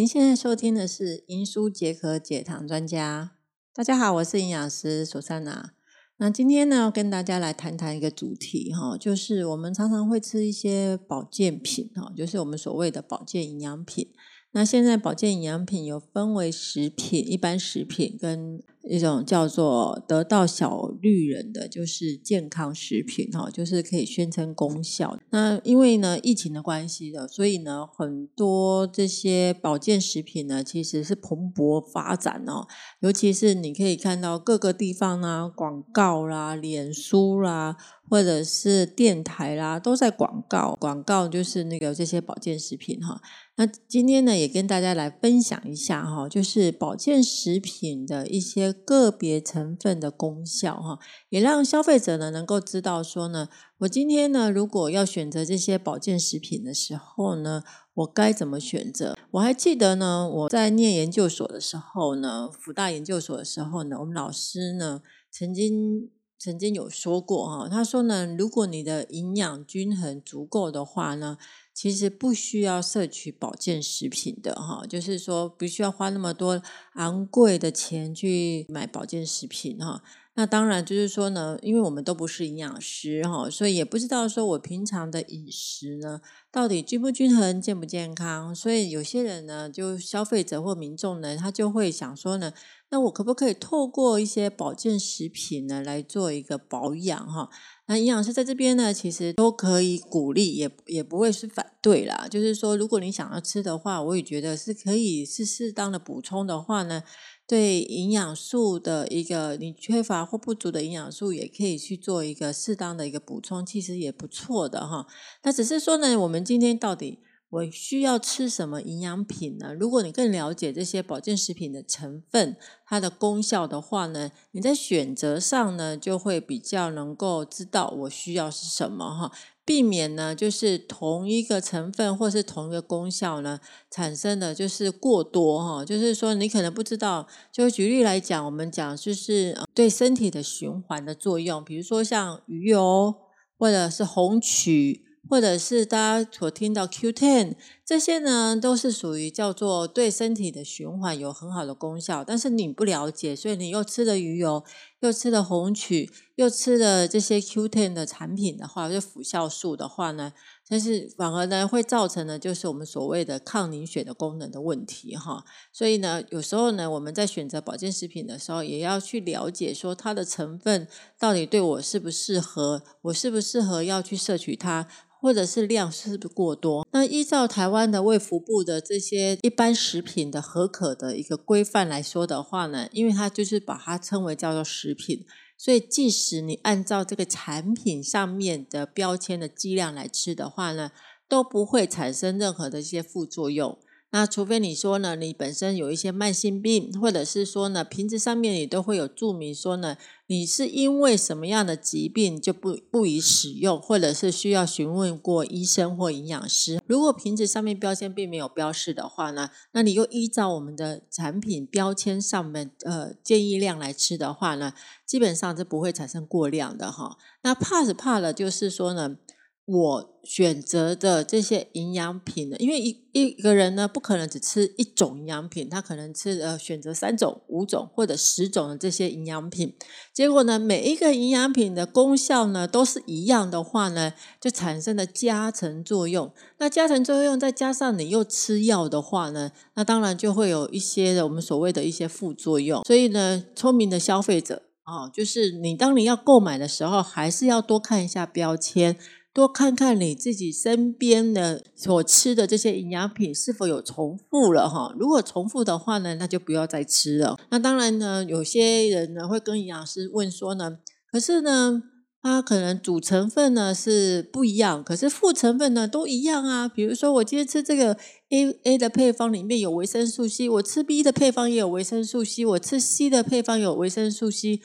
您现在收听的是《银书解渴解糖专家》。大家好，我是营养师索珊娜。那今天呢，跟大家来谈谈一个主题哈，就是我们常常会吃一些保健品哈，就是我们所谓的保健营养品。那现在保健营养品有分为食品、一般食品跟一种叫做得到小绿人的，就是健康食品哈，就是可以宣称功效。那因为呢疫情的关系的，所以呢很多这些保健食品呢其实是蓬勃发展哦，尤其是你可以看到各个地方啊广告啦、脸书啦。或者是电台啦，都在广告，广告就是那个这些保健食品哈。那今天呢，也跟大家来分享一下哈，就是保健食品的一些个别成分的功效哈，也让消费者呢能够知道说呢，我今天呢如果要选择这些保健食品的时候呢，我该怎么选择？我还记得呢，我在念研究所的时候呢，福大研究所的时候呢，我们老师呢曾经。曾经有说过哈，他说呢，如果你的营养均衡足够的话呢，其实不需要摄取保健食品的哈，就是说不需要花那么多昂贵的钱去买保健食品哈。那当然就是说呢，因为我们都不是营养师哈，所以也不知道说我平常的饮食呢到底均不均衡、健不健康。所以有些人呢，就消费者或民众呢，他就会想说呢。那我可不可以透过一些保健食品呢来做一个保养哈？那营养师在这边呢，其实都可以鼓励，也也不会是反对啦。就是说，如果你想要吃的话，我也觉得是可以是适当的补充的话呢，对营养素的一个你缺乏或不足的营养素，也可以去做一个适当的一个补充，其实也不错的哈。那只是说呢，我们今天到底。我需要吃什么营养品呢？如果你更了解这些保健食品的成分、它的功效的话呢，你在选择上呢就会比较能够知道我需要是什么哈，避免呢就是同一个成分或是同一个功效呢产生的就是过多哈，就是说你可能不知道。就举例来讲，我们讲就是对身体的循环的作用，比如说像鱼油或者是红曲。或者是大家所听到 Q Ten 这些呢，都是属于叫做对身体的循环有很好的功效。但是你不了解，所以你又吃了鱼油，又吃了红曲，又吃了这些 Q Ten 的产品的话，就辅效素的话呢，但是反而呢会造成呢，就是我们所谓的抗凝血的功能的问题哈。所以呢，有时候呢，我们在选择保健食品的时候，也要去了解说它的成分到底对我适不适合，我适不适合要去摄取它。或者是量是不是过多？那依照台湾的卫福部的这些一般食品的合可的一个规范来说的话呢，因为它就是把它称为叫做食品，所以即使你按照这个产品上面的标签的剂量来吃的话呢，都不会产生任何的一些副作用。那除非你说呢，你本身有一些慢性病，或者是说呢，瓶子上面也都会有注明说呢，你是因为什么样的疾病就不不宜使用，或者是需要询问过医生或营养师。如果瓶子上面标签并没有标示的话呢，那你又依照我们的产品标签上面呃建议量来吃的话呢，基本上是不会产生过量的哈。那怕是怕了，就是说呢。我选择的这些营养品呢，因为一一个人呢不可能只吃一种营养品，他可能吃呃选择三种、五种或者十种的这些营养品，结果呢每一个营养品的功效呢都是一样的话呢，就产生了加成作用。那加成作用再加上你又吃药的话呢，那当然就会有一些的我们所谓的一些副作用。所以呢，聪明的消费者哦，就是你当你要购买的时候，还是要多看一下标签。多看看你自己身边的所吃的这些营养品是否有重复了哈？如果重复的话呢，那就不要再吃了。那当然呢，有些人呢会跟营养师问说呢，可是呢，它可能主成分呢是不一样，可是副成分呢都一样啊。比如说我今天吃这个 A A 的配方里面有维生素 C，我吃 B 的配方也有维生素 C，我吃 C 的配方有维生素 C。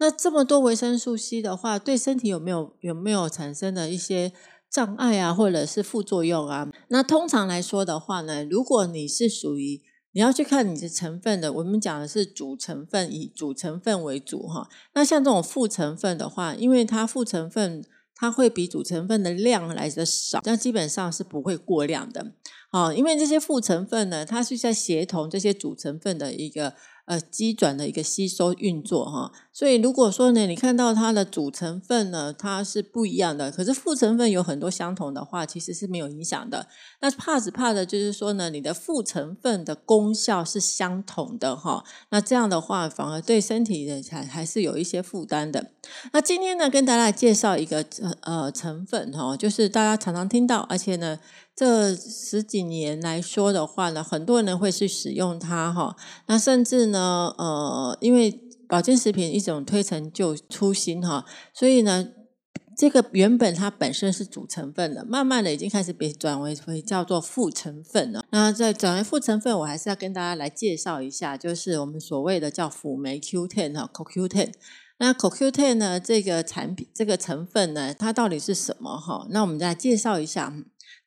那这么多维生素 C 的话，对身体有没有有没有产生的一些障碍啊，或者是副作用啊？那通常来说的话呢，如果你是属于你要去看你的成分的，我们讲的是主成分，以主成分为主哈。那像这种副成分的话，因为它副成分。它会比主成分的量来的少，那基本上是不会过量的。哦，因为这些副成分呢，它是在协同这些主成分的一个。呃，机转的一个吸收运作哈，所以如果说呢，你看到它的主成分呢，它是不一样的，可是副成分有很多相同的话，其实是没有影响的。那怕只怕的就是说呢，你的副成分的功效是相同的哈，那这样的话反而对身体的才还是有一些负担的。那今天呢，跟大家介绍一个呃成分哈，就是大家常常听到，而且呢。这十几年来说的话呢，很多人会去使用它哈。那甚至呢，呃，因为保健食品一种推陈就出新哈，所以呢，这个原本它本身是主成分的，慢慢的已经开始被转为为叫做副成分了。那在转为副成分，我还是要跟大家来介绍一下，就是我们所谓的叫辅酶 Q10 哈，CoQ10。那 CoQ10 呢，这个产品这个成分呢，它到底是什么哈？那我们再介绍一下。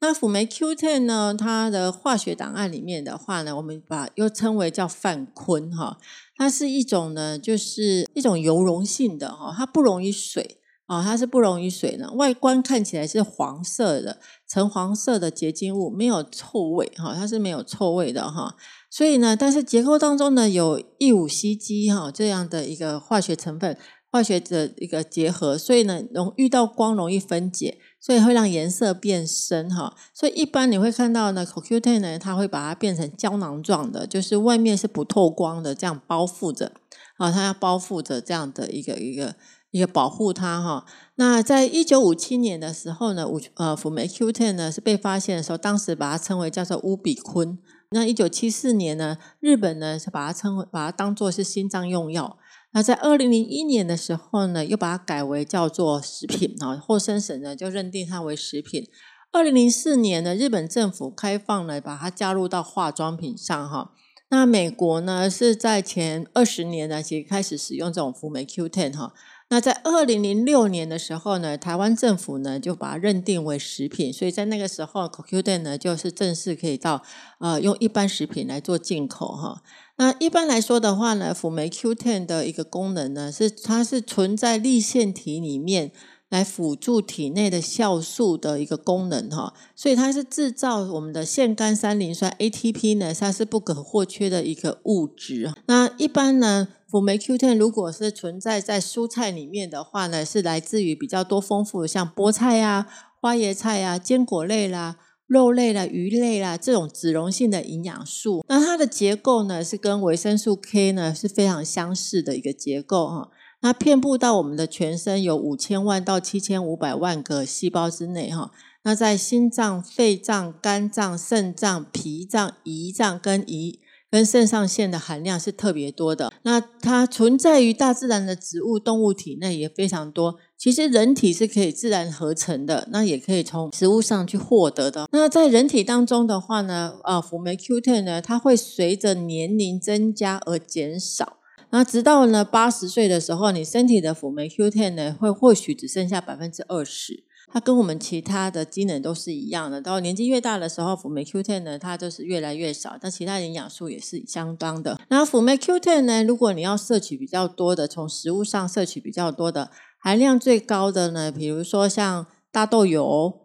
那辅酶 Q10 呢？它的化学档案里面的话呢，我们把又称为叫泛醌哈。它是一种呢，就是一种油溶性的哈，它不溶于水啊，它是不溶于水的。外观看起来是黄色的，橙黄色的结晶物，没有臭味哈，它是没有臭味的哈。所以呢，但是结构当中呢，有异五烯基哈这样的一个化学成分，化学的一个结合，所以呢，容遇到光容易分解。所以会让颜色变深哈，所以一般你会看到呢，CoQ10 呢，它会把它变成胶囊状的，就是外面是不透光的，这样包覆着啊，它要包覆着这样的一个一个一个保护它哈。那在一九五七年的时候呢，五呃辅酶 Q10 呢是被发现的时候，当时把它称为叫做乌比坤。那一九七四年呢，日本呢是把它称为把它当做是心脏用药。那在二零零一年的时候呢，又把它改为叫做食品啊，后生省呢就认定它为食品。二零零四年呢，日本政府开放了，把它加入到化妆品上哈。那美国呢是在前二十年呢，其实开始使用这种辅酶 Q10 哈。那在二零零六年的时候呢，台湾政府呢就把它认定为食品，所以在那个时候，CoQ10 呢就是正式可以到呃用一般食品来做进口哈。那一般来说的话呢，辅酶 Q10 的一个功能呢，是它是存在立腺体里面来辅助体内的酵素的一个功能哈，所以它是制造我们的腺苷三磷酸 ATP 呢，它是不可或缺的一个物质。那一般呢，辅酶 Q10 如果是存在在蔬菜里面的话呢，是来自于比较多丰富的，像菠菜啊、花椰菜啊、坚果类啦。肉类啦、鱼类啦，这种脂溶性的营养素，那它的结构呢是跟维生素 K 呢是非常相似的一个结构哈。那遍布到我们的全身有五千万到七千五百万个细胞之内哈。那在心脏、肺脏、肝脏、肾脏、脾脏、胰脏跟胰跟肾上腺的含量是特别多的。那它存在于大自然的植物、动物体内也非常多。其实人体是可以自然合成的，那也可以从食物上去获得的。那在人体当中的话呢，啊，辅酶 Q10 呢，它会随着年龄增加而减少。那直到呢八十岁的时候，你身体的辅酶 Q10 呢，会或许只剩下百分之二十。它跟我们其他的机能都是一样的，到年纪越大的时候，辅酶 Q10 呢，它就是越来越少，但其他营养素也是相当的。那辅酶 Q10 呢，如果你要摄取比较多的，从食物上摄取比较多的，含量最高的呢，比如说像大豆油。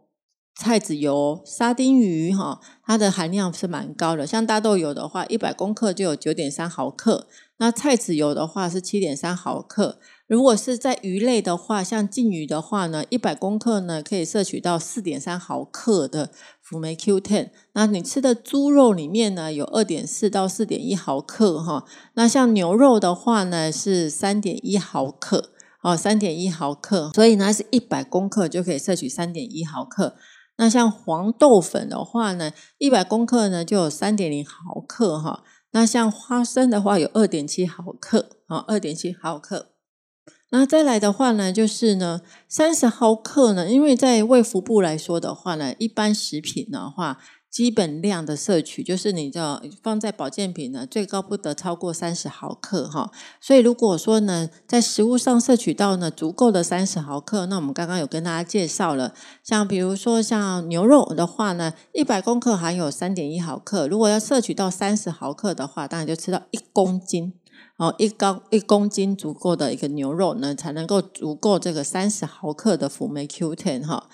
菜籽油、沙丁鱼，哈，它的含量是蛮高的。像大豆油的话，一百公克就有九点三毫克；那菜籽油的话是七点三毫克。如果是在鱼类的话，像鲭鱼的话呢，一百克呢可以摄取到四点三毫克的辅酶 Q10。那你吃的猪肉里面呢，有二点四到四点一毫克，哈。那像牛肉的话呢，是三点一毫克，哦，三点一毫克。所以呢，是一百克就可以摄取三点一毫克。那像黄豆粉的话呢，一百克呢就有三点零毫克哈。那像花生的话有二点七毫克啊，二点七毫克。那再来的话呢，就是呢三十毫克呢，因为在胃腹部来说的话呢，一般食品的话。基本量的摄取就是你的放在保健品呢，最高不得超过三十毫克哈。所以如果说呢，在食物上摄取到呢足够的三十毫克，那我们刚刚有跟大家介绍了，像比如说像牛肉的话呢，一百克含有三点一毫克，如果要摄取到三十毫克的话，当然就吃到一公斤。哦一高一公斤足够的一个牛肉呢，才能够足够这个三十毫克的辅酶 Q10 哈。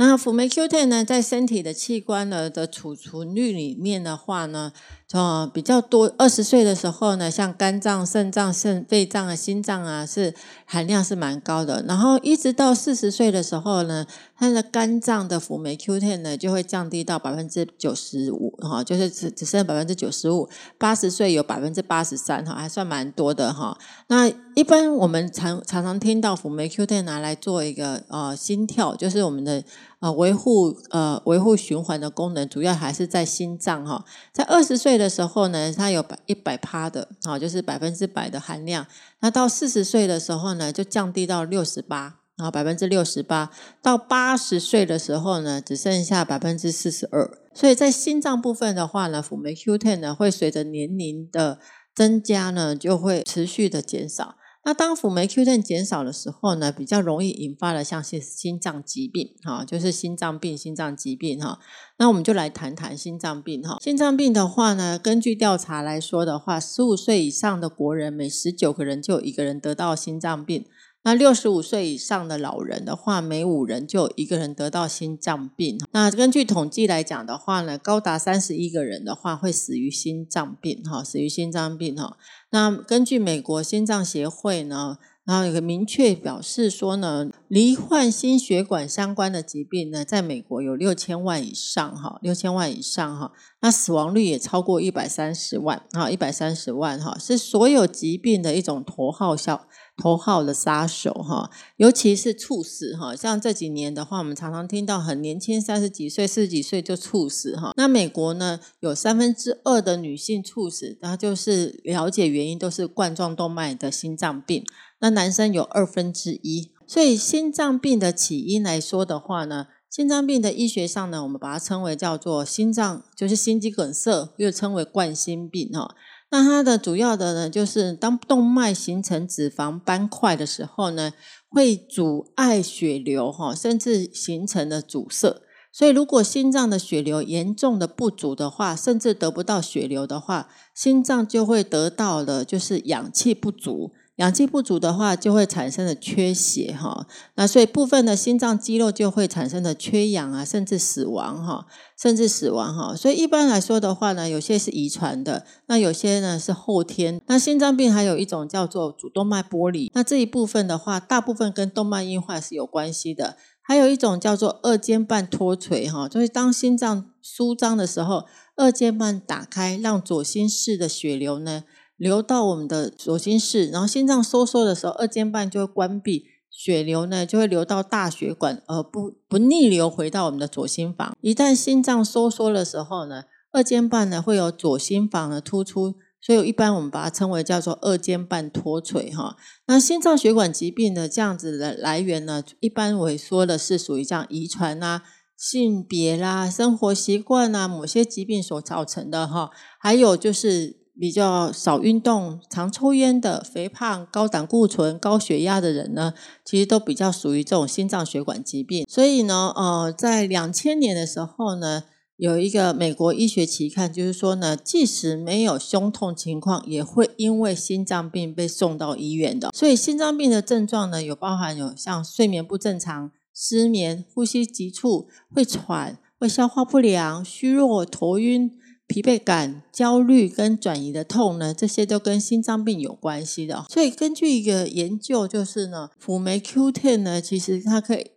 那辅酶 Q10 呢，在身体的器官的的储存率里面的话呢。哦，比较多。二十岁的时候呢，像肝脏、肾脏、肾、肺脏啊、心脏啊，是含量是蛮高的。然后一直到四十岁的时候呢，它的肝脏的辅酶 Q10 呢就会降低到百分之九十五，哈，就是只只剩百分之九十五。八十岁有百分之八十三，哈，还算蛮多的哈。那一般我们常常常听到辅酶 Q10 拿来做一个呃心跳，就是我们的呃维护呃维护循环的功能，主要还是在心脏哈。在二十岁。的时候呢，它有百一百趴的，啊，就是百分之百的含量。那到四十岁的时候呢，就降低到六十八，然后百分之六十八。到八十岁的时候呢，只剩下百分之四十二。所以在心脏部分的话呢，辅酶 Q10 呢，会随着年龄的增加呢，就会持续的减少。那当辅酶 Q 1减少的时候呢，比较容易引发的像是心脏疾病，哈，就是心脏病、心脏疾病，哈。那我们就来谈谈心脏病，哈。心脏病的话呢，根据调查来说的话，十五岁以上的国人，每十九个人就有一个人得到心脏病。那六十五岁以上的老人的话，每五人就有一个人得到心脏病。那根据统计来讲的话呢，高达三十一个人的话会死于心脏病，哈，死于心脏病，哈。那根据美国心脏协会呢，然后有个明确表示说呢，罹患心血管相关的疾病呢，在美国有六千万以上，哈，六千万以上，哈。那死亡率也超过一百三十万，哈，一百三十万，哈，是所有疾病的一种头号效。头号的杀手哈，尤其是猝死哈，像这几年的话，我们常常听到很年轻，三十几岁、四十几岁就猝死哈。那美国呢，有三分之二的女性猝死，然后就是了解原因都是冠状动脉的心脏病。那男生有二分之一，所以心脏病的起因来说的话呢，心脏病的医学上呢，我们把它称为叫做心脏，就是心肌梗塞，又称为冠心病哈。那它的主要的呢，就是当动脉形成脂肪斑块的时候呢，会阻碍血流哈，甚至形成了阻塞。所以，如果心脏的血流严重的不足的话，甚至得不到血流的话，心脏就会得到了就是氧气不足。氧气不足的话，就会产生的缺血哈，那所以部分的心脏肌肉就会产生的缺氧啊，甚至死亡哈，甚至死亡哈。所以一般来说的话呢，有些是遗传的，那有些呢是后天。那心脏病还有一种叫做主动脉剥离，那这一部分的话，大部分跟动脉硬化是有关系的。还有一种叫做二尖瓣脱垂哈，就是当心脏舒张的时候，二尖瓣打开，让左心室的血流呢。流到我们的左心室，然后心脏收缩的时候，二尖瓣就会关闭，血流呢就会流到大血管，而不不逆流回到我们的左心房。一旦心脏收缩的时候呢，二尖瓣呢会有左心房的突出，所以一般我们把它称为叫做二尖瓣脱垂哈。那心脏血管疾病的这样子的来源呢，一般萎缩的是属于这样遗传啊、性别啦、生活习惯啊某些疾病所造成的哈，还有就是。比较少运动、常抽烟的、肥胖、高胆固醇、高血压的人呢，其实都比较属于这种心脏血管疾病。所以呢，呃，在两千年的时候呢，有一个美国医学期刊，就是说呢，即使没有胸痛情况，也会因为心脏病被送到医院的。所以心脏病的症状呢，有包含有像睡眠不正常、失眠、呼吸急促、会喘、会消化不良、虚弱、头晕。疲惫感、焦虑跟转移的痛呢，这些都跟心脏病有关系的。所以根据一个研究，就是呢，辅酶 Q10 呢，其实它可以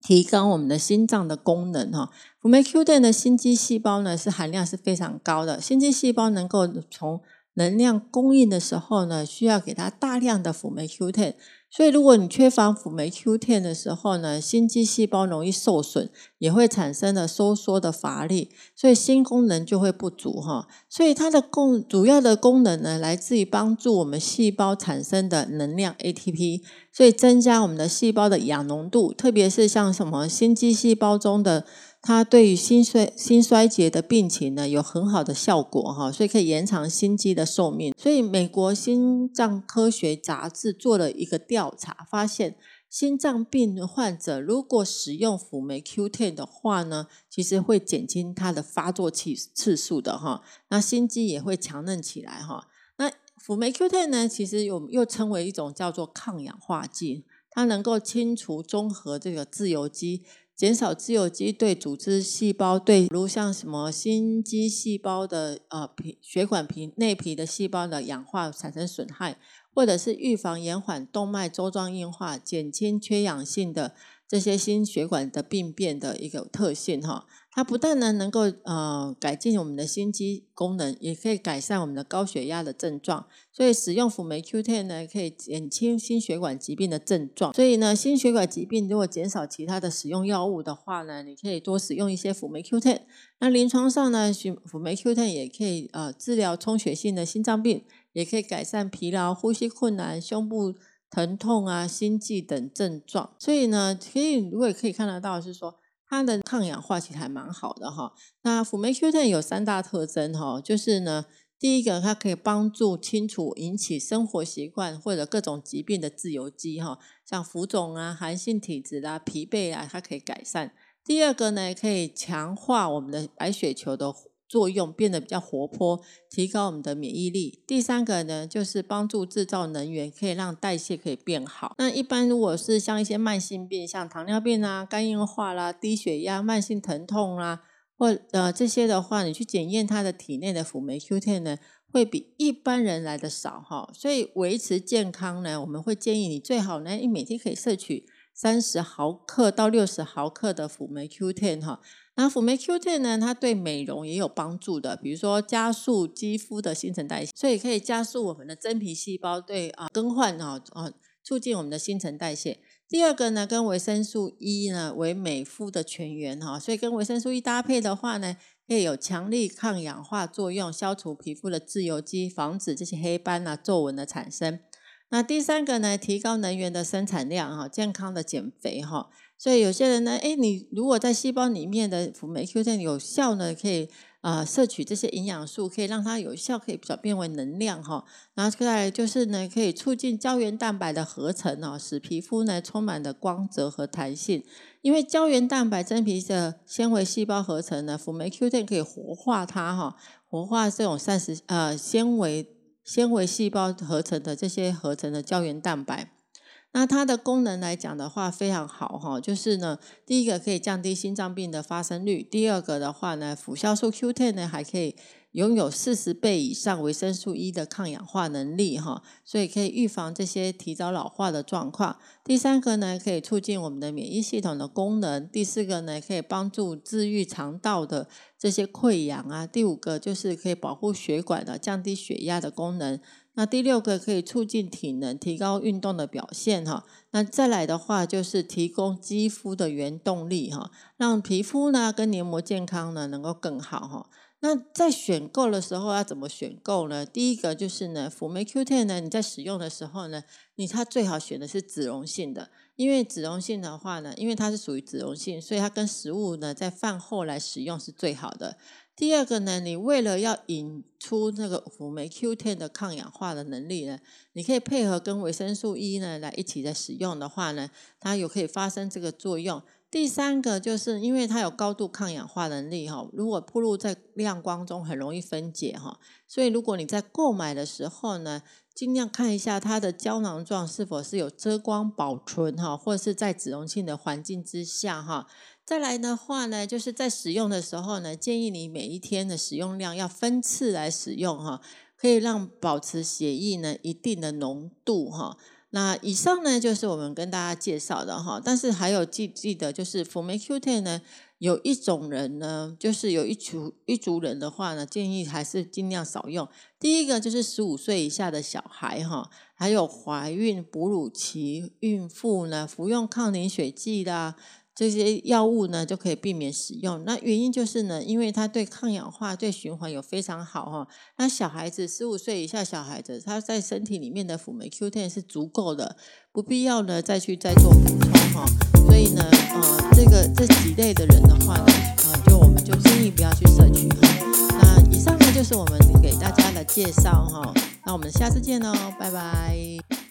提高我们的心脏的功能哈。辅酶 Q10 的心肌细胞呢，是含量是非常高的。心肌细胞能够从能量供应的时候呢，需要给它大量的辅酶 Q10。所以，如果你缺乏辅酶 Q10 的时候呢，心肌细胞容易受损，也会产生了收缩的乏力，所以心功能就会不足哈。所以它的功主要的功能呢，来自于帮助我们细胞产生的能量 ATP，所以增加我们的细胞的氧浓度，特别是像什么心肌细胞中的。它对于心衰心衰竭的病情呢，有很好的效果哈，所以可以延长心肌的寿命。所以美国心脏科学杂志做了一个调查，发现心脏病患者如果使用辅酶 Q10 的话呢，其实会减轻它的发作次次数的哈，那心肌也会强韧起来哈。那辅酶 Q10 呢，其实又又称为一种叫做抗氧化剂，它能够清除中和这个自由基。减少自由基对组织细胞对，如像什么心肌细胞的呃皮血管皮内皮的细胞的氧化产生损害，或者是预防延缓动脉粥状硬化，减轻缺氧性的。这些心血管的病变的一个特性哈，它不但呢能够呃改进我们的心肌功能，也可以改善我们的高血压的症状。所以使用辅酶 Q10 呢，可以减轻心血管疾病的症状。所以呢，心血管疾病如果减少其他的使用药物的话呢，你可以多使用一些辅酶 Q10。那临床上呢，辅辅酶 Q10 也可以呃治疗充血性的心脏病，也可以改善疲劳、呼吸困难、胸部。疼痛啊、心悸等症状，所以呢，可以如果可以看得到是说它的抗氧化其实还蛮好的哈。那辅酶 Q10 有三大特征哈，就是呢，第一个它可以帮助清除引起生活习惯或者各种疾病的自由基哈，像浮肿啊、寒性体质啦、疲惫啊，它可以改善。第二个呢，可以强化我们的白血球的。作用变得比较活泼，提高我们的免疫力。第三个呢，就是帮助制造能源，可以让代谢可以变好。那一般如果是像一些慢性病，像糖尿病啊、肝硬化啦、低血压、慢性疼痛啦，或呃这些的话，你去检验它的体内的辅酶 Q10 呢，会比一般人来的少哈。所以维持健康呢，我们会建议你最好呢，你每天可以摄取三十毫克到六十毫克的辅酶 Q10 哈。那辅酶 Q10 呢？它对美容也有帮助的，比如说加速肌肤的新陈代谢，所以可以加速我们的真皮细胞对啊更换啊啊，促进我们的新陈代谢。第二个呢，跟维生素 E 呢为美肤的全源哈，所以跟维生素 E 搭配的话呢，可以有强力抗氧化作用，消除皮肤的自由基，防止这些黑斑啊皱纹的产生。那第三个呢，提高能源的生产量哈，健康的减肥哈。所以有些人呢，哎，你如果在细胞里面的辅酶 Q10 有效呢，可以啊摄取这些营养素，可以让它有效，可以转变为能量哈。然后再就是呢，可以促进胶原蛋白的合成哦，使皮肤呢充满了光泽和弹性。因为胶原蛋白真皮的纤维细胞合成呢，辅酶 Q10 可以活化它哈，活化这种膳食呃纤维纤维细胞合成的这些合成的胶原蛋白。那它的功能来讲的话非常好哈，就是呢，第一个可以降低心脏病的发生率，第二个的话呢，辅酵素 Q10 呢还可以拥有四十倍以上维生素 E 的抗氧化能力哈，所以可以预防这些提早老化的状况。第三个呢，可以促进我们的免疫系统的功能。第四个呢，可以帮助治愈肠道的这些溃疡啊。第五个就是可以保护血管的，降低血压的功能。那第六个可以促进体能，提高运动的表现哈。那再来的话就是提供肌肤的原动力哈，让皮肤呢跟黏膜健康呢能够更好哈。那在选购的时候要怎么选购呢？第一个就是呢，辅酶 Q10 呢，你在使用的时候呢，你它最好选的是脂溶性的，因为脂溶性的话呢，因为它是属于脂溶性，所以它跟食物呢在饭后来使用是最好的。第二个呢，你为了要引出那个辅酶 Q10 的抗氧化的能力呢，你可以配合跟维生素 E 呢来一起在使用的话呢，它有可以发生这个作用。第三个就是因为它有高度抗氧化能力哈，如果暴露在亮光中很容易分解哈，所以如果你在购买的时候呢，尽量看一下它的胶囊状是否是有遮光保存哈，或者是在脂溶性的环境之下哈。再来的话呢，就是在使用的时候呢，建议你每一天的使用量要分次来使用哈，可以让保持血液呢一定的浓度哈。那以上呢就是我们跟大家介绍的哈，但是还有记记得就是辅酶 Q10 呢，有一种人呢，就是有一族一族人的话呢，建议还是尽量少用。第一个就是十五岁以下的小孩哈，还有怀孕、哺乳期孕妇呢，服用抗凝血剂的。这些药物呢就可以避免使用。那原因就是呢，因为它对抗氧化、对循环有非常好哈。那小孩子十五岁以下小孩子，他在身体里面的辅酶 Q10 是足够的，不必要呢再去再做补充哈。所以呢，呃，这个这几类的人的话呢，呃，就我们就建议不要去摄取哈。那以上呢就是我们给大家的介绍哈。那我们下次见喽，拜拜。